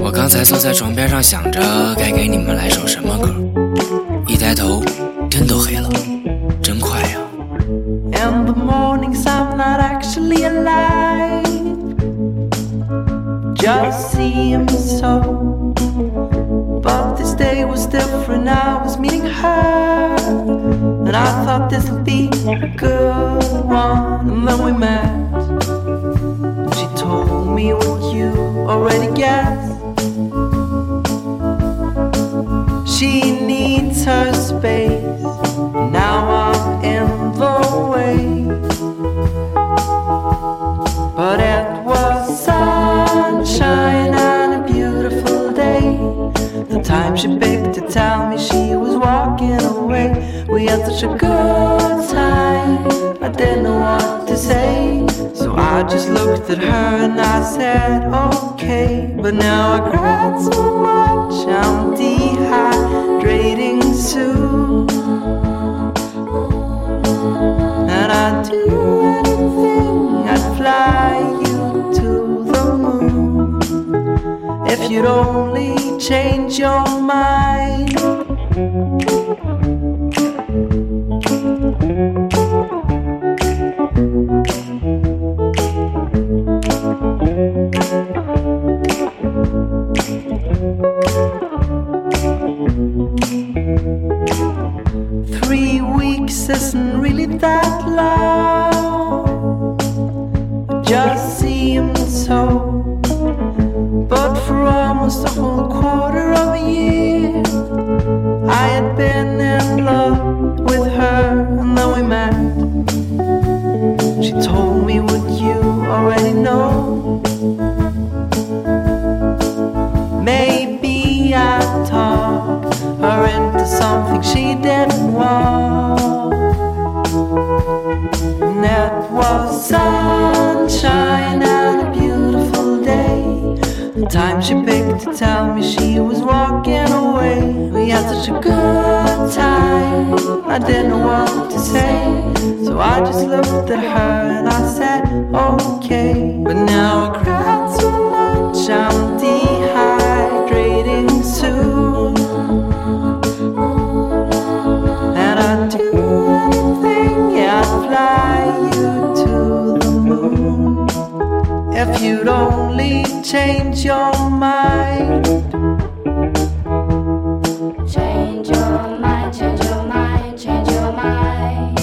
我刚才坐在床边上想着该给你们来首什么歌，一抬头天都黑了，真快呀！In And I thought this would be a good one. And then we met. She told me what you already guessed. She needs her space. Now I'm in the way. But it was sunshine and a beautiful day. The time she picked to tell me she. We had such a good time. I didn't know what to say. So I just looked at her and I said, okay. But now I cried so much, I'm dehydrating soon. And I'd do anything, I'd fly you to the moon. If you'd only change your mind. Weeks isn't really that long. It just seems so. But for almost a whole quarter of a year, I had been in love with her, and then we met. She told And it was sunshine and a beautiful day. The time she picked to tell me she was walking away. We had such a good time. I didn't know what to say. So I just looked at her and I said, okay. But now I cried so much, I'm change your mind. Change your mind, change your mind, change your mind.